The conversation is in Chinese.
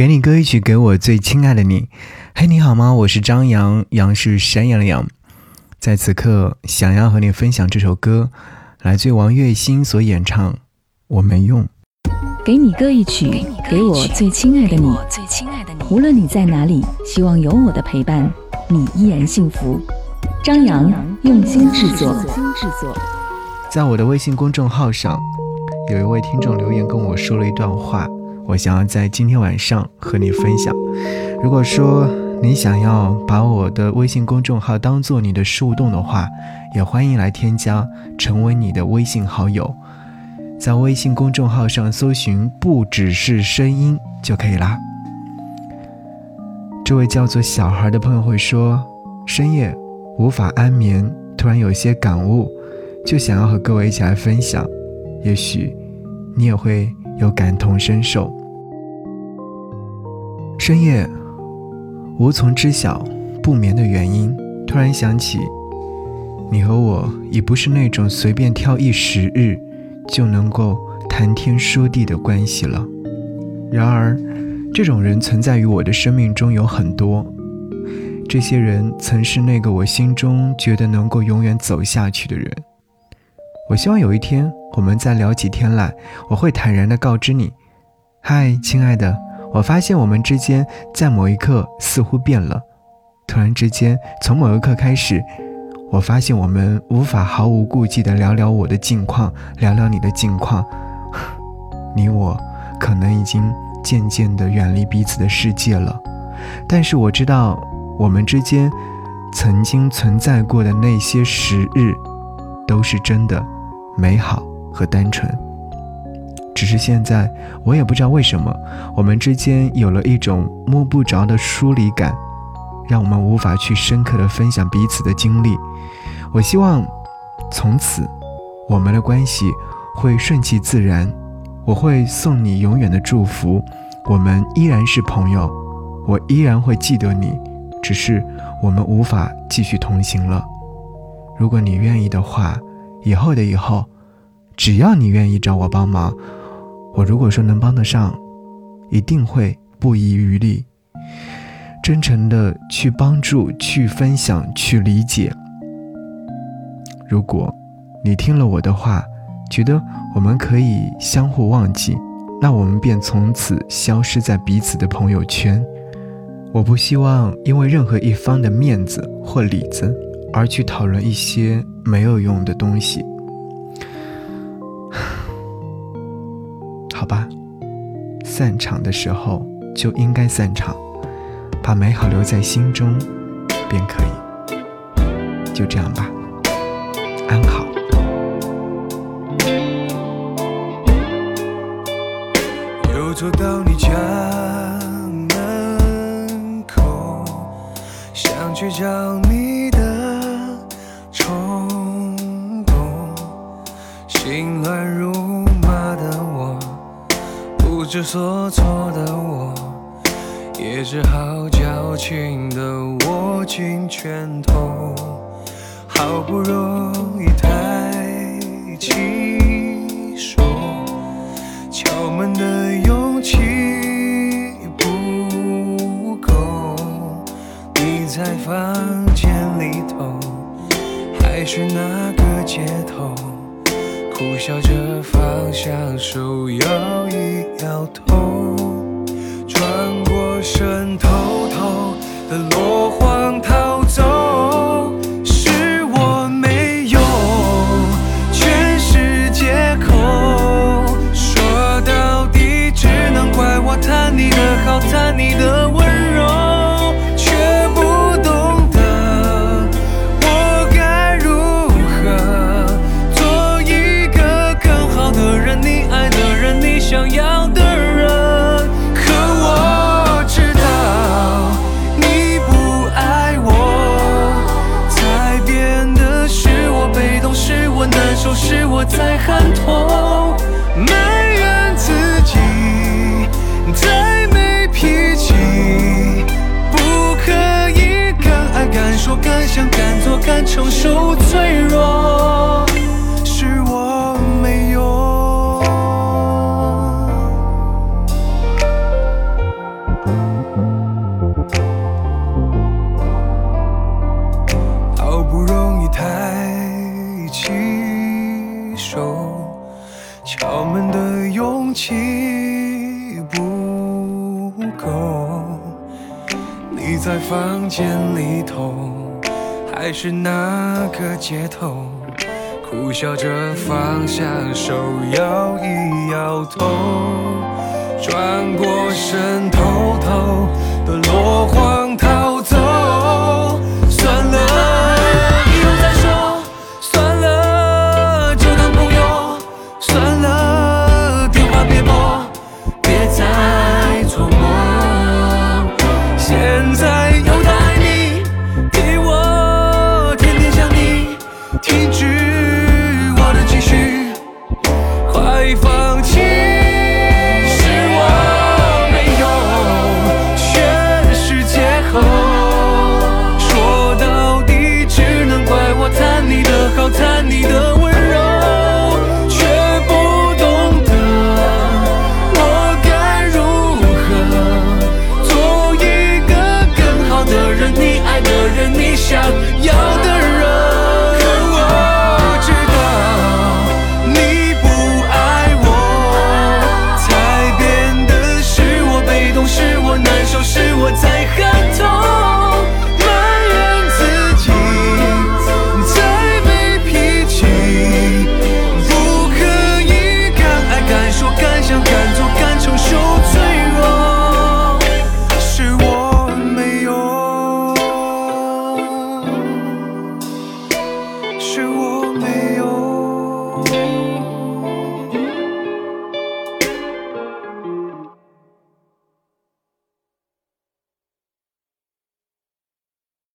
给你歌一曲，给我最亲爱的你。嘿，你好吗？我是张扬，杨是山羊的羊。在此刻，想要和你分享这首歌，来自王栎鑫所演唱《我没用》。给你歌一曲，给我最亲爱的你。无论你在哪里，希望有我的陪伴，你依然幸福。张扬用心制作。在我的微信公众号上，有一位听众留言跟我说了一段话。我想要在今天晚上和你分享。如果说你想要把我的微信公众号当做你的树洞的话，也欢迎来添加，成为你的微信好友。在微信公众号上搜寻“不只是声音”就可以啦。这位叫做小孩的朋友会说：“深夜无法安眠，突然有些感悟，就想要和各位一起来分享。也许你也会有感同身受。”深夜无从知晓不眠的原因，突然想起，你和我已不是那种随便挑一时日就能够谈天说地的关系了。然而，这种人存在于我的生命中有很多，这些人曾是那个我心中觉得能够永远走下去的人。我希望有一天我们再聊起天来，我会坦然地告知你：“嗨，亲爱的。”我发现我们之间在某一刻似乎变了，突然之间，从某一刻开始，我发现我们无法毫无顾忌地聊聊我的近况，聊聊你的近况。你我可能已经渐渐地远离彼此的世界了，但是我知道我们之间曾经存在过的那些时日，都是真的美好和单纯。只是现在，我也不知道为什么，我们之间有了一种摸不着的疏离感，让我们无法去深刻的分享彼此的经历。我希望，从此，我们的关系会顺其自然。我会送你永远的祝福，我们依然是朋友，我依然会记得你，只是我们无法继续同行了。如果你愿意的话，以后的以后，只要你愿意找我帮忙。我如果说能帮得上，一定会不遗余力，真诚的去帮助、去分享、去理解。如果你听了我的话，觉得我们可以相互忘记，那我们便从此消失在彼此的朋友圈。我不希望因为任何一方的面子或里子而去讨论一些没有用的东西。好吧，散场的时候就应该散场，把美好留在心中，便可以。就这样吧，安好。又走到你家门口，想去找你的冲动，心乱不知所措的我，也只好矫情的握紧拳头，好不容易抬起手，敲门的勇气不够。你在房间里头，还是那个街头？苦笑着放下手，摇一摇头，转过身，偷偷的落我在喊痛埋怨自己再没脾气不可以敢爱敢说敢想敢做敢承受脆弱是我没用好不容易抬起手敲门的勇气不够。你在房间里头还是那个街头苦笑着放下手摇一摇头转过身偷偷是我没